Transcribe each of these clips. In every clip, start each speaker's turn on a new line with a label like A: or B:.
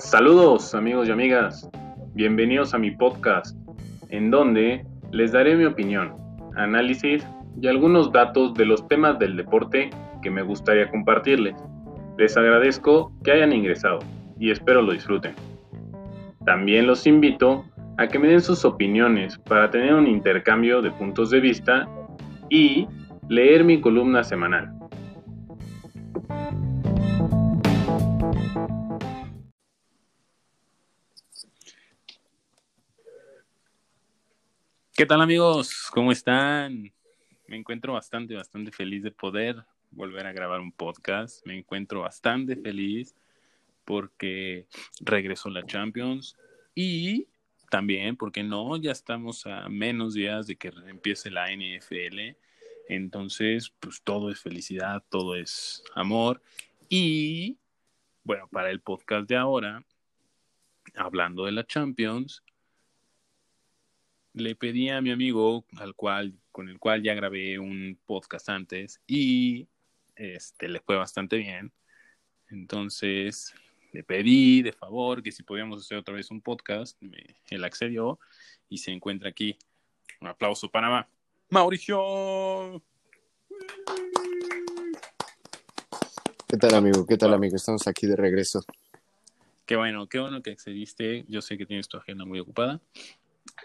A: Saludos amigos y amigas, bienvenidos a mi podcast, en donde les daré mi opinión, análisis y algunos datos de los temas del deporte que me gustaría compartirles. Les agradezco que hayan ingresado y espero lo disfruten. También los invito a que me den sus opiniones para tener un intercambio de puntos de vista y leer mi columna semanal. ¿Qué tal amigos? ¿Cómo están? Me encuentro bastante, bastante feliz de poder volver a grabar un podcast. Me encuentro bastante feliz porque regresó la Champions y también, porque no, ya estamos a menos días de que empiece la NFL. Entonces, pues todo es felicidad, todo es amor. Y bueno, para el podcast de ahora, hablando de la Champions, le pedí a mi amigo, al cual, con el cual ya grabé un podcast antes, y este le fue bastante bien. Entonces le pedí de favor que si podíamos hacer otra vez un podcast, él accedió y se encuentra aquí. Un aplauso para Mauricio.
B: ¿Qué tal amigo? ¿Qué tal amigo? Estamos aquí de regreso.
A: Qué bueno, qué bueno que accediste. Yo sé que tienes tu agenda muy ocupada.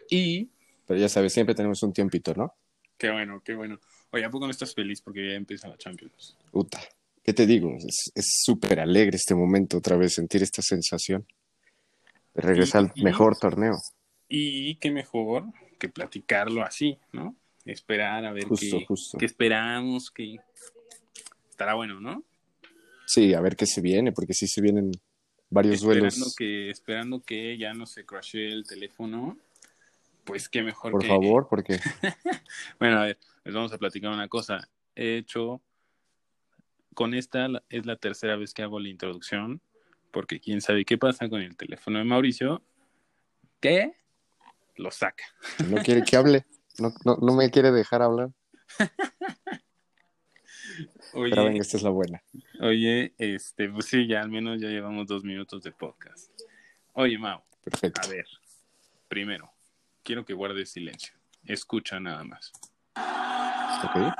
A: Y
B: pero ya sabes, siempre tenemos un tiempito, ¿no?
A: Qué bueno, qué bueno. Oye, ¿a poco no estás feliz porque ya empieza la Champions?
B: Uta, ¿qué te digo? Es súper alegre este momento otra vez, sentir esta sensación de regresar al mejor torneo.
A: Y qué mejor que platicarlo así, ¿no? Esperar a ver qué, qué esperamos, que estará bueno, ¿no?
B: Sí, a ver qué se viene, porque sí se vienen varios
A: esperando
B: duelos.
A: Que, esperando que ya no se crashee el teléfono pues qué mejor
B: Por favor, porque...
A: bueno, a ver, les vamos a platicar una cosa. He hecho, con esta es la tercera vez que hago la introducción, porque quién sabe qué pasa con el teléfono de Mauricio, ¿Qué? lo saca.
B: No quiere que hable, no, no, no me quiere dejar hablar. Oye, Pero venga, esta es la buena.
A: Oye, este, pues sí, ya al menos ya llevamos dos minutos de podcast. Oye, Mau.
B: Perfecto.
A: A ver, primero, quiero que guardes silencio. Escucha nada más.
B: Ok.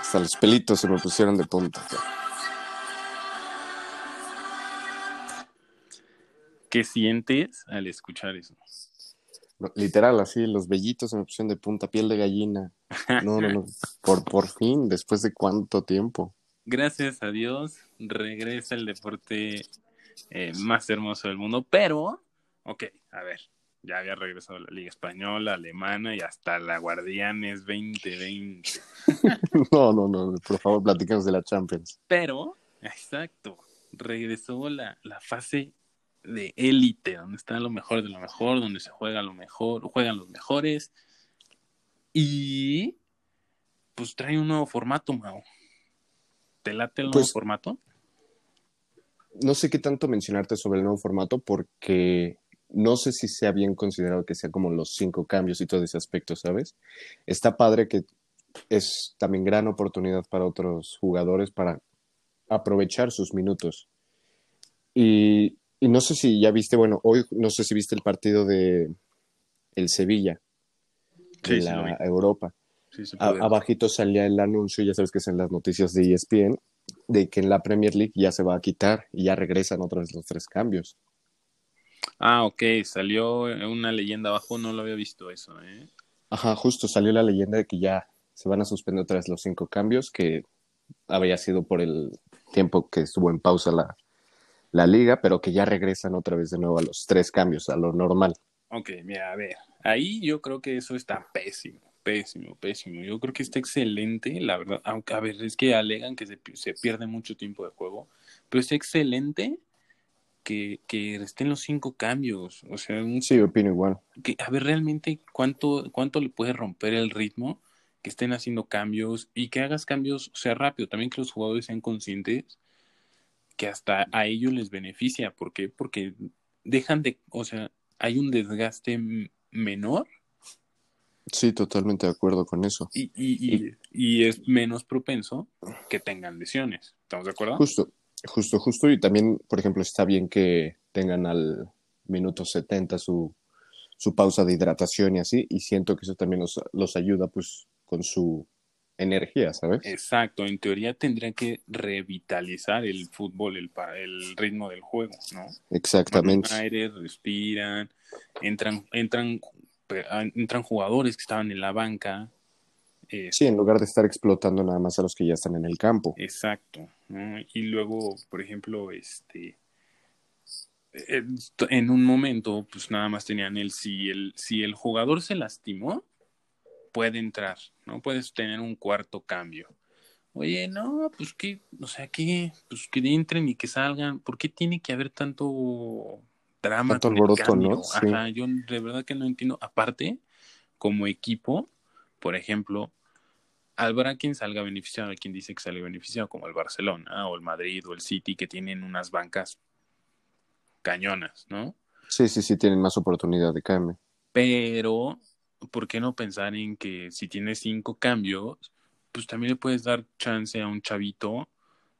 B: Hasta los pelitos se me pusieron de punta.
A: ¿Qué sientes al escuchar eso?
B: Literal, así, los vellitos en opción de punta, piel de gallina. No, no, no. Por, por fin, después de cuánto tiempo.
A: Gracias a Dios, regresa el deporte eh, más hermoso del mundo. Pero, ok, a ver, ya había regresado la Liga Española, Alemana y hasta la Guardianes 2020.
B: no, no, no, por favor, platicamos de la Champions.
A: Pero, exacto, regresó la, la fase de élite, donde está lo mejor de lo mejor, donde se juega lo mejor, juegan los mejores. Y pues trae un nuevo formato, Mao. ¿Te late el nuevo pues, formato?
B: No sé qué tanto mencionarte sobre el nuevo formato porque no sé si sea bien considerado que sea como los cinco cambios y todo ese aspecto, ¿sabes? Está padre que es también gran oportunidad para otros jugadores para aprovechar sus minutos. Y y no sé si ya viste, bueno, hoy no sé si viste el partido de el Sevilla,
A: sí,
B: la Europa. abajito salía el anuncio, ya sabes que es en las noticias de ESPN, de que en la Premier League ya se va a quitar y ya regresan otra vez los tres cambios.
A: Ah, ok, salió una leyenda abajo, no lo había visto eso, ¿eh?
B: Ajá, justo salió la leyenda de que ya se van a suspender otra vez los cinco cambios, que había sido por el tiempo que estuvo en pausa la, la liga, pero que ya regresan otra vez de nuevo a los tres cambios, a lo normal.
A: Ok, mira, a ver, ahí yo creo que eso está pésimo, pésimo, pésimo. Yo creo que está excelente, la verdad, aunque a ver, es que alegan que se, se pierde mucho tiempo de juego, pero es excelente que, que estén los cinco cambios. O sea, un,
B: sí, opino igual.
A: Que, a ver, realmente, ¿cuánto, ¿cuánto le puede romper el ritmo? Que estén haciendo cambios y que hagas cambios, o sea, rápido. También que los jugadores sean conscientes que hasta a ellos les beneficia. ¿Por qué? Porque dejan de, o sea, hay un desgaste menor.
B: Sí, totalmente de acuerdo con eso.
A: Y, y, y, y, es menos propenso que tengan lesiones. ¿Estamos de acuerdo?
B: Justo, justo, justo. Y también, por ejemplo, está bien que tengan al minuto 70 su, su pausa de hidratación y así. Y siento que eso también los, los ayuda pues con su energía, ¿sabes?
A: Exacto, en teoría tendría que revitalizar el fútbol, el, el ritmo del juego, ¿no?
B: Exactamente.
A: aire, respiran, entran, entran, entran jugadores que estaban en la banca.
B: Eh, sí, en lugar de estar explotando nada más a los que ya están en el campo.
A: Exacto. Y luego, por ejemplo, este en un momento, pues nada más tenían el si el si el jugador se lastimó, puede entrar, ¿no? Puedes tener un cuarto cambio. Oye, no, pues que, o sea, que, pues que entren y que salgan, ¿por qué tiene que haber tanto drama?
B: Tanto alboroto, ¿no?
A: Ajá, yo de verdad que no entiendo. Aparte, como equipo, por ejemplo, habrá quien salga beneficiado, quien dice que sale beneficiado, como el Barcelona, o el Madrid, o el City, que tienen unas bancas cañonas, ¿no?
B: Sí, sí, sí, tienen más oportunidad de cambio.
A: Pero ¿por qué no pensar en que si tienes cinco cambios, pues también le puedes dar chance a un chavito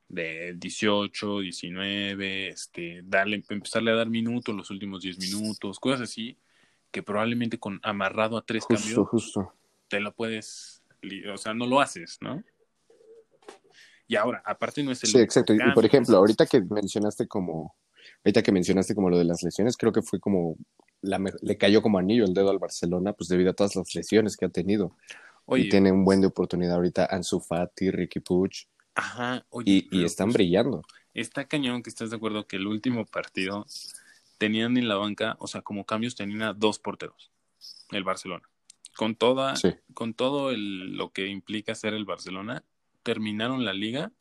A: de 18, 19, este, darle, empezarle a dar minutos los últimos 10 minutos, cosas así, que probablemente con amarrado a tres cambios,
B: justo.
A: te lo puedes, o sea, no lo haces, ¿no? Y ahora, aparte no es el...
B: Sí, exacto. y por ejemplo, ahorita que mencionaste como, ahorita que mencionaste como lo de las lesiones, creo que fue como le cayó como anillo el dedo al Barcelona, pues debido a todas las lesiones que ha tenido. y tiene un buen de oportunidad ahorita Ansu Fati, Ricky Puch.
A: Ajá,
B: oye, y, están pues, brillando.
A: Está cañón que estás de acuerdo que el último partido tenían en la banca, o sea, como cambios tenían a dos porteros, el Barcelona. Con toda, con todo el, lo que implica ser el Barcelona, terminaron la liga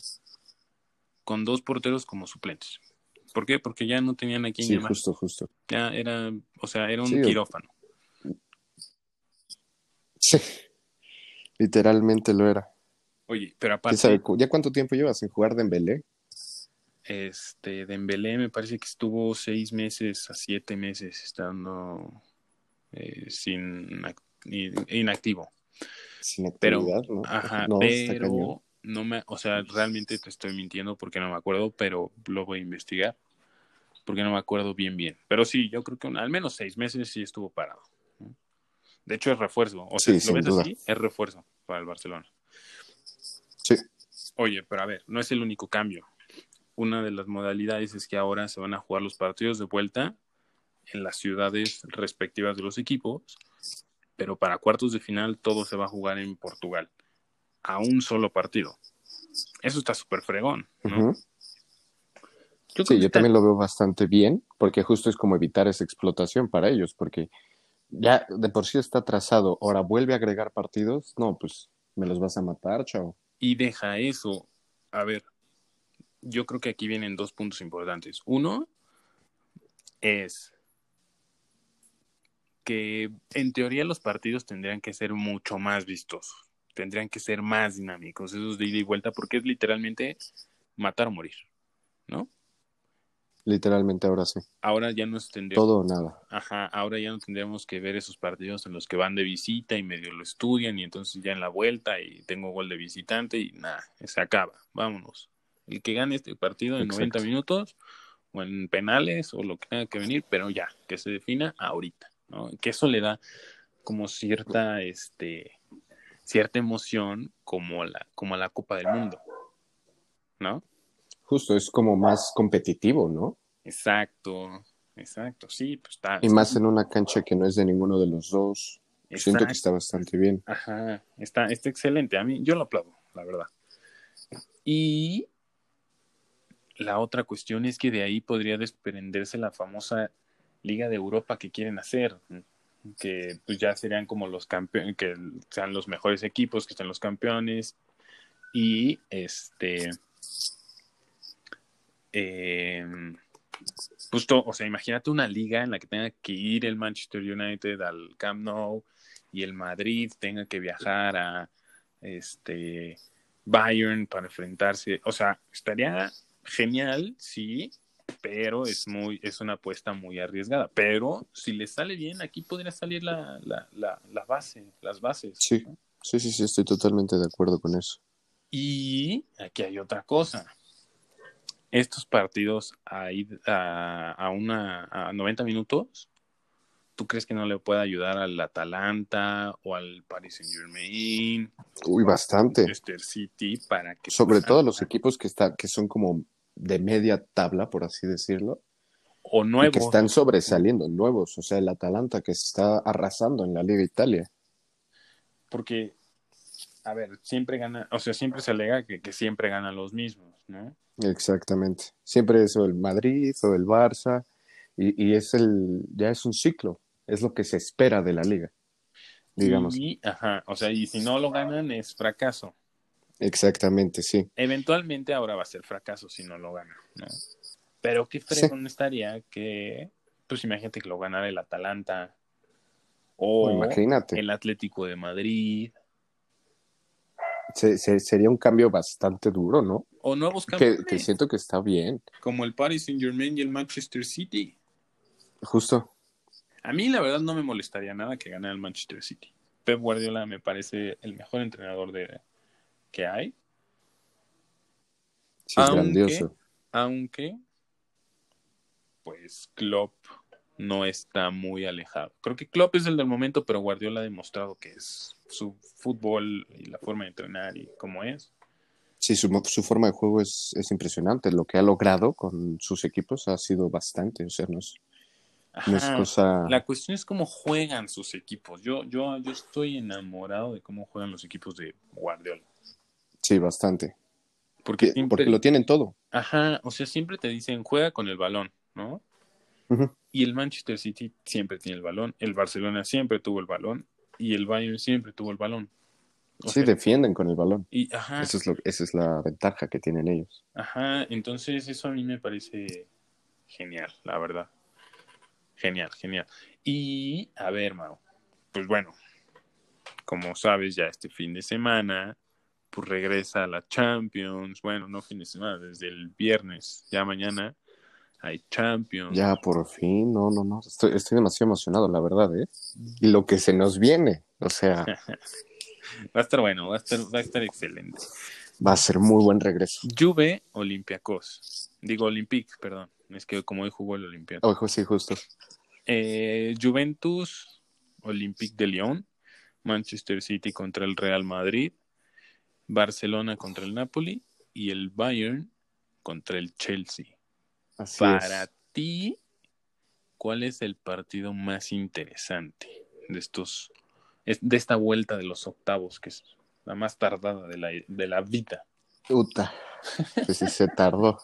A: con dos porteros como suplentes. ¿Por qué? Porque ya no tenían a quién
B: sí, justo, justo.
A: Ya era, o sea, era un quirófano.
B: Sí, literalmente lo era.
A: Oye, pero aparte...
B: ¿Ya cuánto tiempo llevas sin jugar Dembélé?
A: Este, Dembélé me parece que estuvo seis meses a siete meses estando eh, sin inactivo.
B: Sin actividad,
A: pero, ¿no? Ajá, pero no me, o sea, realmente te estoy mintiendo porque no me acuerdo, pero lo voy a investigar porque no me acuerdo bien bien. Pero sí, yo creo que al menos seis meses sí estuvo parado. De hecho es refuerzo, o sea, lo ves así, es refuerzo para el Barcelona.
B: Sí.
A: Oye, pero a ver, no es el único cambio. Una de las modalidades es que ahora se van a jugar los partidos de vuelta en las ciudades respectivas de los equipos, pero para cuartos de final todo se va a jugar en Portugal a un solo partido. Eso está súper fregón, ¿no?
B: sí, yo también lo veo bastante bien, porque justo es como evitar esa explotación para ellos, porque ya de por sí está trazado, ahora vuelve a agregar partidos, no, pues me los vas a matar, chao.
A: Y deja eso. A ver, yo creo que aquí vienen dos puntos importantes. Uno es que en teoría los partidos tendrían que ser mucho más vistosos tendrían que ser más dinámicos, esos de ida y vuelta, porque es literalmente matar o morir, ¿no?
B: Literalmente ahora sí.
A: Ahora ya no tendríamos...
B: Todo o nada.
A: Ajá, ahora ya no tendríamos que ver esos partidos en los que van de visita y medio lo estudian y entonces ya en la vuelta y tengo gol de visitante y nada, se acaba, vámonos. El que gane este partido en 90 minutos o en penales o lo que tenga que venir, pero ya, que se defina ahorita, ¿no? Que eso le da como cierta, este, cierta emoción como la, como la Copa del Mundo, ¿no?
B: Justo, es como más competitivo, ¿no?
A: Exacto, exacto, sí, pues está.
B: Y más en una cancha que no es de ninguno de los dos. Siento que está bastante bien.
A: Ajá, está, está excelente. A mí, yo lo aplaudo, la verdad. Y la otra cuestión es que de ahí podría desprenderse la famosa Liga de Europa que quieren hacer que pues ya serían como los campeones, que sean los mejores equipos, que estén los campeones. Y este. Justo, o sea, imagínate una liga en la que tenga que ir el Manchester United al Camp Nou y el Madrid tenga que viajar a este Bayern para enfrentarse. O sea, estaría genial si pero es muy, es una apuesta muy arriesgada. Pero si le sale bien, aquí podría salir la, la, la, la base, las bases.
B: Sí, sí, sí, sí, estoy totalmente de acuerdo con eso.
A: Y aquí hay otra cosa. Estos partidos a, a, a, una, a 90 minutos, ¿tú crees que no le puede ayudar al Atalanta o al Paris Saint Germain?
B: Uy, bastante.
A: Manchester City para que...
B: Sobre todo los equipos que, está, que son como de media tabla, por así decirlo.
A: O nuevos.
B: Que están sobresaliendo, nuevos. O sea, el Atalanta que se está arrasando en la Liga Italia.
A: Porque a ver, siempre gana, o sea, siempre se alega que, que, siempre ganan los mismos, ¿no?
B: Exactamente. Siempre es o el Madrid o el Barça, y, y, es el, ya es un ciclo, es lo que se espera de la liga, digamos.
A: Y, ajá, o sea, y si no lo ganan es fracaso.
B: Exactamente, sí.
A: Eventualmente ahora va a ser fracaso si no lo ganan, ¿no? Pero qué fregón sí. estaría que, pues imagínate que lo ganara el Atalanta o
B: imagínate.
A: el Atlético de Madrid
B: se, se, sería un cambio bastante duro, ¿no?
A: O nuevos campeones.
B: Que, que, siento que está bien.
A: Como el Paris Saint Germain y el Manchester City.
B: Justo.
A: A mí la verdad no me molestaría nada que ganara el Manchester City. Pep Guardiola me parece el mejor entrenador de que hay.
B: Sí, es
A: aunque,
B: grandioso.
A: Aunque, pues Klopp no está muy alejado. Creo que Klopp es el del momento, pero Guardiola ha demostrado que es su fútbol y la forma de entrenar y cómo es.
B: Sí, su, su forma de juego es, es, impresionante. Lo que ha logrado con sus equipos ha sido bastante. O sea, no es,
A: Ajá.
B: no es cosa.
A: La cuestión es cómo juegan sus equipos. Yo, yo, yo estoy enamorado de cómo juegan los equipos de Guardiola.
B: Sí, bastante.
A: Porque,
B: siempre... porque lo tienen todo.
A: Ajá, o sea, siempre te dicen juega con el balón, ¿no?
B: Uh -huh.
A: Y el Manchester City siempre tiene el balón, el Barcelona siempre tuvo el balón y el Bayern siempre tuvo el balón.
B: O sí, sea, defienden con el balón.
A: Y, ajá,
B: Eso es lo, esa es la ventaja que tienen ellos.
A: Ajá, entonces eso a mí me parece genial, la verdad. Genial, genial. Y, a ver, Mau, pues bueno, como sabes, ya este fin de semana, pues regresa a la Champions. Bueno, no fin de semana, desde el viernes, ya mañana hay Champions.
B: Ya, por fin, no, no, no. Estoy, estoy demasiado emocionado, la verdad, ¿eh? Y lo que se nos viene, o sea.
A: va a estar bueno, va a estar, va a estar excelente.
B: Va a ser muy buen regreso.
A: Juve, Olympiacos. Digo, Olympique, perdón. Es que como hoy jugó el Olympiacos.
B: Ojo, sí, justo.
A: Eh, Juventus, Olympique de Lyon. Manchester City contra el Real Madrid. Barcelona contra el Napoli. Y el Bayern contra el Chelsea.
B: Así
A: Para
B: es.
A: ti, ¿cuál es el partido más interesante de estos, de esta vuelta de los octavos, que es la más tardada de la, de la vida?
B: Puta, pues sí se tardó.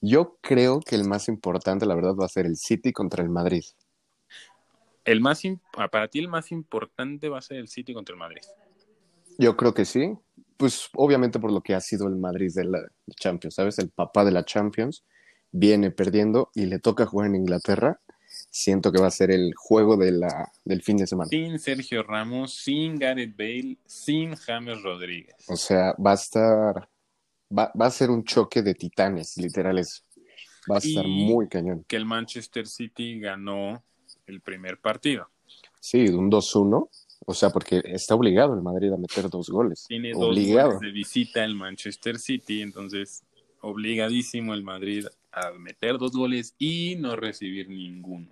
B: Yo creo que el más importante, la verdad, va a ser el City contra el Madrid.
A: El más para ti el más importante va a ser el City contra el Madrid.
B: Yo creo que sí. Pues obviamente por lo que ha sido el Madrid de la Champions, ¿sabes? El papá de la Champions viene perdiendo y le toca jugar en Inglaterra, siento que va a ser el juego de la, del fin de semana.
A: Sin Sergio Ramos, sin Gareth Bale, sin James Rodríguez.
B: O sea, va a estar, va, va a ser un choque de titanes, literales. Va a estar muy cañón.
A: Que el Manchester City ganó el primer partido.
B: Sí, un 2-1. O sea, porque está obligado el Madrid a meter dos goles.
A: Tiene
B: obligado.
A: dos goles de visita el Manchester City, entonces obligadísimo el Madrid a meter dos goles y no recibir ninguno.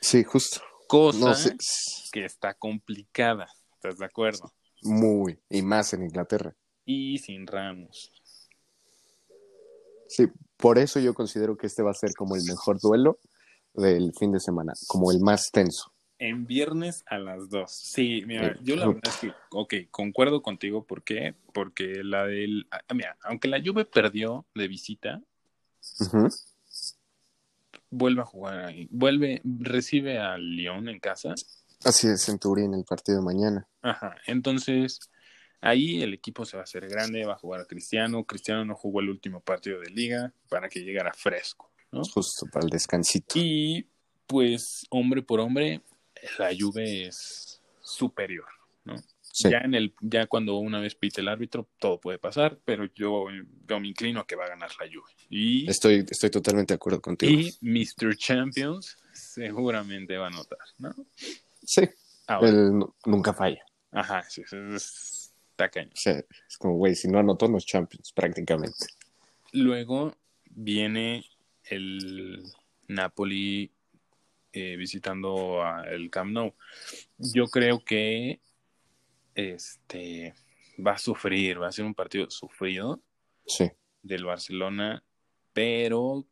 B: Sí, justo.
A: Cosa no que está complicada, ¿estás de acuerdo?
B: Muy, y más en Inglaterra.
A: Y sin Ramos.
B: Sí, por eso yo considero que este va a ser como el mejor duelo del fin de semana, como el más tenso.
A: En viernes a las dos. Sí, mira, yo la verdad es que, ok, concuerdo contigo, ¿por qué? Porque la del, mira, aunque la Juve perdió de visita,
B: uh -huh.
A: vuelve a jugar ahí, vuelve, recibe al Lyon en casa.
B: Así es, en Turín el partido de mañana.
A: Ajá, entonces ahí el equipo se va a hacer grande, va a jugar a Cristiano, Cristiano no jugó el último partido de liga para que llegara fresco, ¿no?
B: Justo para el descansito.
A: Y pues hombre por hombre, la Juve es superior, ¿no? Ya en el, ya cuando una vez pite el árbitro, todo puede pasar, pero yo, yo me inclino a que va a ganar la Juve. Y,
B: estoy, estoy totalmente de acuerdo contigo.
A: Y Mr. Champions seguramente va a anotar, ¿no?
B: Sí. Él nunca falla.
A: Ajá, sí, es, tacaño.
B: es como, güey, si no anotó, no es Champions, prácticamente.
A: Luego viene el Napoli eh, visitando el Camp Nou. Yo creo que este va a sufrir, va a ser un partido sufrido del Barcelona, pero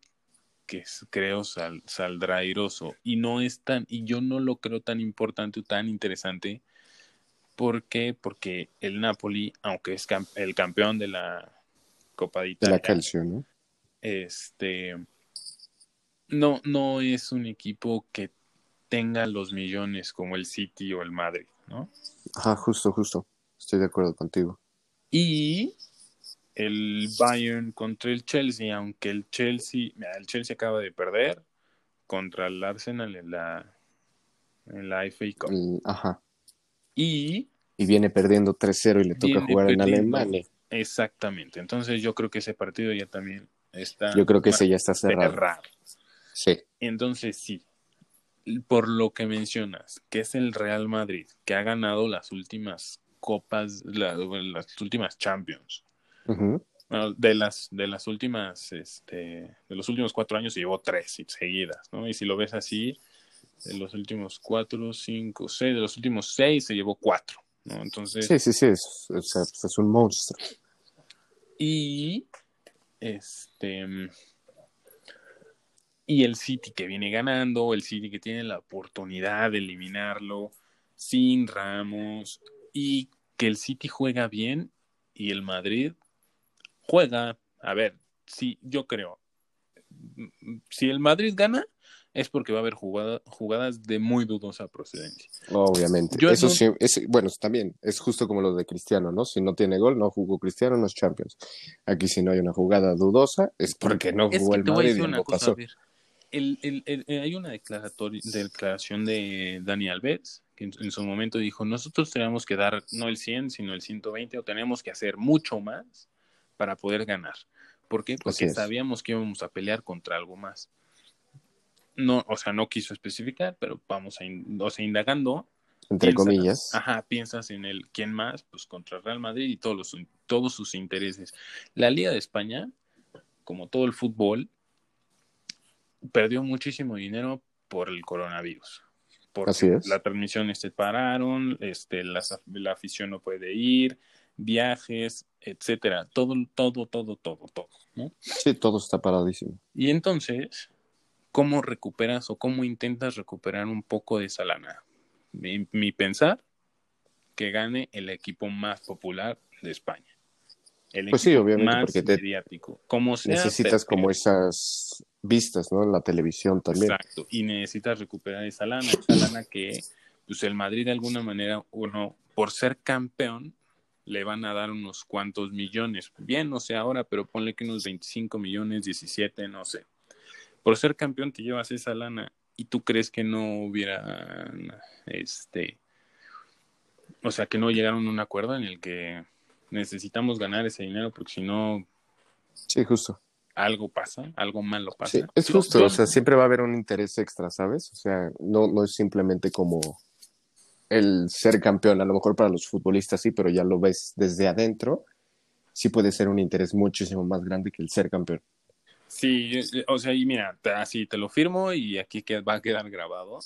A: que creo saldrá airoso. Y no es tan, y yo no lo creo tan importante o tan interesante. ¿Por qué? Porque el Napoli, aunque es el campeón de la Copa de Italia.
B: De la Calcio, ¿no?
A: Este no, no es un equipo que tenga los millones como el City o el Madrid, ¿no?
B: Ajá, justo, justo. Estoy de acuerdo contigo.
A: Y el Bayern contra el Chelsea, aunque el Chelsea, el Chelsea acaba de perder contra el Arsenal en la en la FA Cup.
B: ajá.
A: Y
B: y viene perdiendo 3-0 y le toca jugar en Alemania.
A: Exactamente. Entonces yo creo que ese partido ya también está
B: Yo creo que ese ya está cerrado. cerrado. Sí.
A: Entonces, sí, por lo que mencionas, que es el Real Madrid, que ha ganado las últimas copas, las últimas Champions. de las, de las últimas, este, de los últimos cuatro años se llevó tres seguidas, ¿no? Y si lo ves así, de los últimos cuatro, cinco, seis, de los últimos seis se llevó cuatro, ¿no? Entonces.
B: Sí, sí, sí, es, es un monstruo.
A: Y este y el City que viene ganando, el City que tiene la oportunidad de eliminarlo sin Ramos y que el City juega bien y el Madrid juega, a ver, sí, yo creo, si el Madrid gana es porque va a haber jugadas de muy dudosa procedencia.
B: Obviamente. Eso sí, es, bueno, también es justo como lo de Cristiano, ¿no? Si no tiene gol, no jugó Cristiano, no es Champions. Aquí si no hay una jugada dudosa es porque no jugó el Madrid y no pasó
A: el, el, eh, hay una declaración de Dani Alves que en, su momento dijo, nosotros tenemos que dar no el 100, sino el 120 o tenemos que hacer mucho más para poder ganar. ¿Por qué? Porque sabíamos que íbamos a pelear contra algo más. No, o sea, no quiso especificar, pero vamos a, o sea, indagando.
B: Entre comillas.
A: Ajá, piensas en el quién más, pues contra Real Madrid y todos, los, todos sus intereses. La Liga de España, como todo el fútbol, perdió muchísimo dinero por el coronavirus. Porque
B: Así es.
A: La transmisión se pararon, este, la, la afición no puede ir, viajes, etcétera. Todo, todo, todo, todo, todo. ¿no?
B: Sí, todo está paradísimo.
A: Y entonces, ¿cómo recuperas o cómo intentas recuperar un poco de esa lana? Mi, mi pensar, que gane el equipo más popular de España.
B: El pues sí, obviamente, porque te
A: mediático. Como
B: necesitas como esas vistas, ¿no? En la televisión también.
A: Exacto, y necesitas recuperar esa lana, esa lana que, pues el Madrid de alguna manera, uno, por ser campeón, le van a dar unos cuantos millones. Bien, no sé ahora, pero ponle que unos 25 millones, 17, no sé. Por ser campeón te llevas esa lana y tú crees que no hubiera, este, o sea, que no llegaron a un acuerdo en el que necesitamos ganar ese dinero porque si no...
B: Sí, justo
A: algo pasa, algo malo pasa.
B: Sí, es justo, o sea, siempre va a haber un interés extra, ¿sabes? O sea, no, no es simplemente como el ser campeón, a lo mejor para los futbolistas sí, pero ya lo ves desde adentro, sí puede ser un interés muchísimo más grande que el ser campeón.
A: Sí, o sea, y mira, así te lo firmo y aquí va a quedar grabado.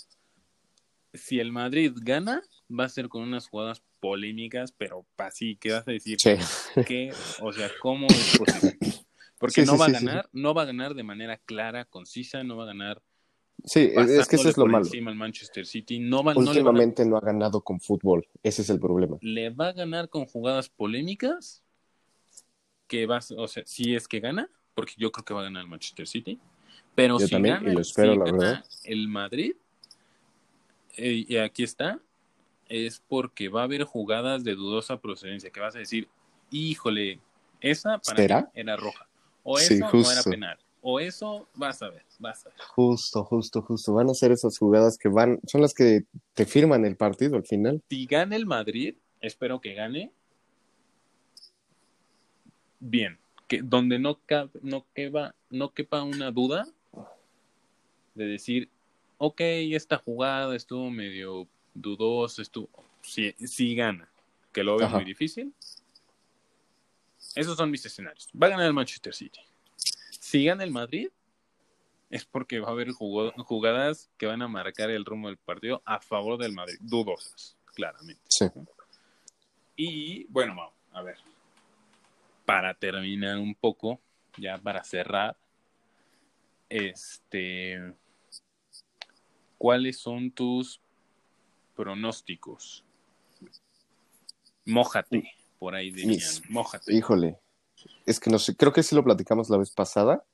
A: Si el Madrid gana, va a ser con unas jugadas polémicas, pero así, ¿qué vas a decir?
B: Sí.
A: ¿Qué? O sea, ¿cómo es posible? Porque no va a ganar, no va a ganar de manera clara, concisa, no va a ganar.
B: Sí, es que eso es lo malo.
A: Encima Manchester City no
B: Últimamente no, ha ganado con fútbol, ese es el problema.
A: Le va a ganar con jugadas polémicas, que va, o sea, si es que gana, porque yo creo que va a ganar el Manchester City. Pero si gana,
B: y lo espero, la verdad.
A: el Madrid, eh, y aquí está, es porque va a haber jugadas de dudosa procedencia, que vas a decir, híjole, esa para mí era roja. O eso no era penal. O eso, vas a ver, vas a ver.
B: Justo, justo, justo. Van a ser esas jugadas que van, son las que te firman el partido al final.
A: Si gana el Madrid, espero que gane. Bien, que donde no, ca- no, quepa, no quepa una duda de decir, ok, esta jugada estuvo medio dudosa, estuvo, sí, sí gana, que lo veo
B: Ajá.
A: muy difícil. Esos son mis escenarios. Va a ganar el Manchester City. Si gana el Madrid, es porque va a haber jugadas que van a marcar el rumbo del partido a favor del Madrid. Dudosas, claramente.
B: Sí.
A: Y bueno, vamos, a ver. Para terminar un poco, ya para cerrar, este, ¿cuáles son tus pronósticos? Mójate, por ahí dirían.
B: Mis-
A: Mójate.
B: Híjole, es que no sé, creo que sí lo platicamos la vez pasada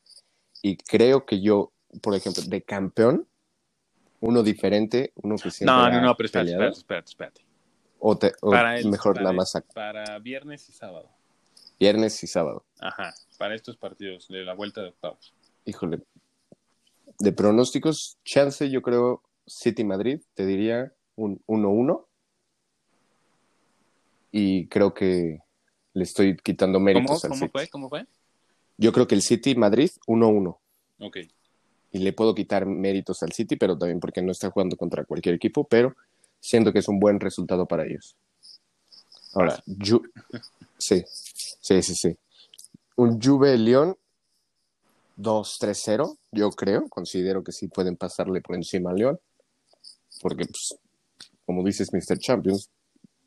B: y creo que yo, por ejemplo, de campeón, uno diferente, uno que siempre
A: No, no, no, pero espérate,
B: peleado,
A: espérate, espérate, espérate.
B: o, te- o
A: Para el-
B: mejor
A: para
B: la ac-
A: Para viernes y sábado.
B: viernes y sábado.
A: Ajá, para estos partidos de la vuelta de octavos.
B: Híjole, de pronósticos, chance yo creo City Madrid, te diría un 1-1 y creo que le estoy quitando
A: ¿Cómo,
B: méritos al
A: cómo
B: City.
A: fue? ¿Cómo fue?
B: Yo creo que el City Madrid 1-1
A: Ok.
B: y le puedo quitar méritos al City, pero también porque no está jugando contra cualquier equipo, pero siento que es un buen resultado para ellos. Ahora, Ju- sí, sí, sí, sí. Un Juve León 2-3-0, yo creo, considero que sí pueden pasarle por encima al León, porque, pues, como dices, Mr. Champions,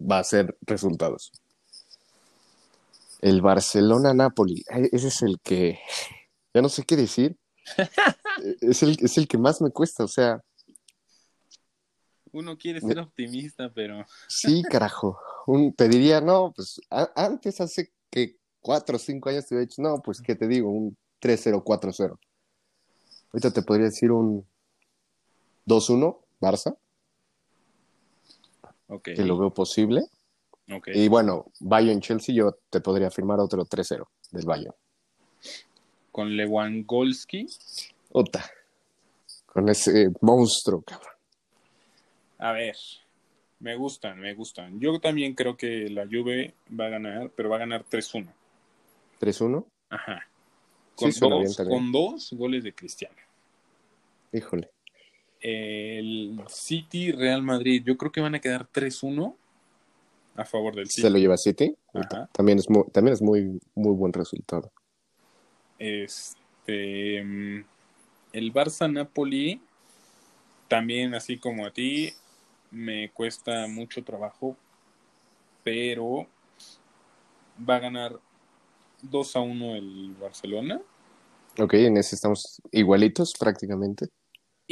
B: va a ser resultados. El Barcelona-Napoli, eh, ese es el que, ya no sé qué decir, es el, es el que más me cuesta, o sea,
A: Uno quiere ser optimista, pero
B: sí, carajo. Un, te diría, no, pues a- antes, hace que cuatro o cinco años te hubiera dicho, no, pues qué te digo, un 3-0, 4-0. Ahorita te podría decir un 2-1, Barça,
A: ok.
B: que lo veo posible. Y bueno, Bayern-Chelsea, yo te podría firmar otro 3-0 del Bayern.
A: Con Lewandowski,
B: Ota. Con ese monstruo, cabrón.
A: a ver, me gustan, me gustan. Yo también creo que la Juve va a ganar, pero va a ganar 3-1.
B: 3-1,
A: Ajá. Con, dos, con dos goles de Cristiano.
B: híjole.
A: El City Real Madrid, yo creo que van a quedar 3-1 a favor del City.
B: Se lo lleva City.
A: Ajá.
B: También es muy, también es muy, muy buen resultado.
A: Este mm, el Barça Napoli también así como a ti me cuesta mucho trabajo, pero va a ganar 2 a 1 el Barcelona
B: Ok, en ese estamos igualitos prácticamente.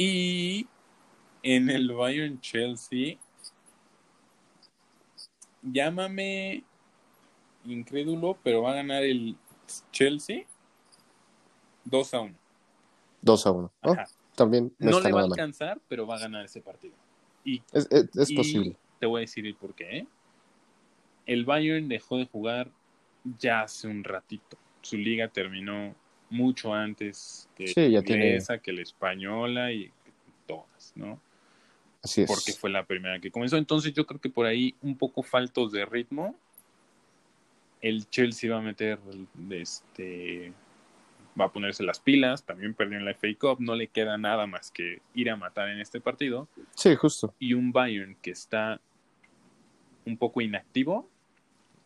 A: Y en el Bayern Chelsea llámame incrédulo, pero va a ganar el Chelsea 2 a 1.
B: 2 a 1.
A: Ajá.
B: también no,
A: No le va a
B: nada mal.
A: alcanzar, pero va a ganar ese partido. Y
B: Es, es- es
A: Y
B: posible.
A: Te voy a decir el por qué. ¿eh? El Bayern dejó de jugar ya hace un ratito. Su liga terminó mucho antes que
B: Sí,
A: la
B: tiene-
A: inglesa, que la española y todas, ¿no?
B: Así es.
A: Porque fue la primera que comenzó. Entonces yo creo que por ahí un poco faltos de ritmo. El Chelsea va a meter, este, va a ponerse las pilas. También perdió en la FA Cup. No le queda nada más que ir a matar en este partido
B: Sí, justo.
A: y un Bayern que está un poco inactivo,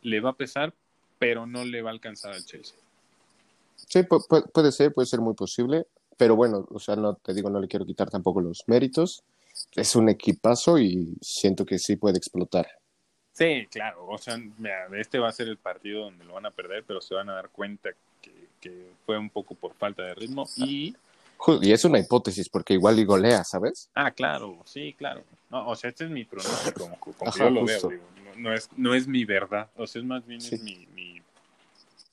A: le va a pesar, pero no le va a alcanzar al Chelsea.
B: Sí, pu- pu- puede ser, puede ser muy posible. Pero bueno, o sea, no te digo, no le quiero quitar tampoco los méritos. Es un equipazo y siento que sí puede explotar.
A: Sí, claro, o sea, mira, este va a ser el partido donde lo van a perder, pero se van a dar cuenta que, que fue un poco por falta de ritmo y...
B: Y es una hipótesis, porque igual y golea, ¿sabes?
A: Ah, claro, sí, claro. No, o sea, este es mi pronóstico, como, como
B: Ajá,
A: yo lo
B: justo.
A: veo, digo, no, no es, no es mi verdad, o sea, es más bien
B: Sí.
A: es mi, mi-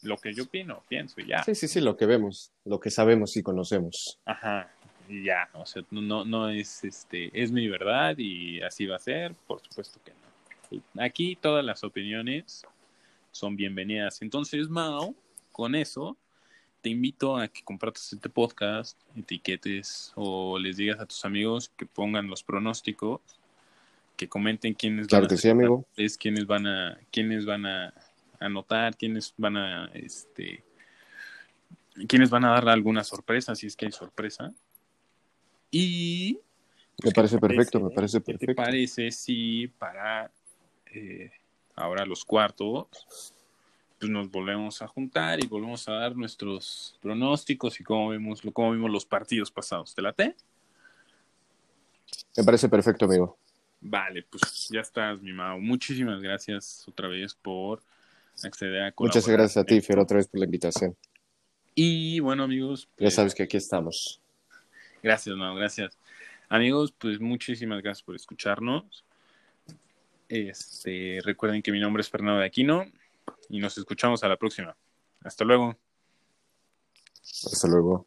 A: lo que yo opino, pienso y ya.
B: Sí, sí, sí, lo que vemos, lo que sabemos y conocemos.
A: Ajá, y ya, o sea, no, no, no es, este, es mi verdad y así va a ser, por supuesto que no. Aquí todas las opiniones son bienvenidas. Entonces, Mao, con eso, te invito a que compartas este podcast, etiquetes o les digas a tus amigos que pongan los pronósticos que comenten quiénes
B: Claro
A: van
B: que
A: a
B: sí, amigo.
A: es quiénes van a quiénes van a anotar, quiénes van a este quiénes van a dar alguna sorpresa si es que hay sorpresa. Y
B: Me parece
A: ¿qué
B: perfecto, me parece
A: ¿Qué te
B: perfecto.
A: parece si para eh, ahora los cuartos pues nos volvemos a juntar y volvemos a dar nuestros pronósticos y cómo vemos, cómo vimos los partidos pasados? ¿Te late?
B: Me parece perfecto, amigo.
A: Vale, pues ya estás, mi Mau. Muchísimas gracias otra vez por acceder a
B: Muchas gracias a ti, Fior, otra vez por la invitación.
A: Y bueno, amigos,
B: Ya
A: pues,
B: sabes que aquí estamos.
A: gracias, Mau, gracias. Amigos, pues muchísimas gracias por escucharnos. Este, recuerden que mi nombre es Fernando de Aquino y nos escuchamos a la próxima. Hasta luego.
B: Hasta luego.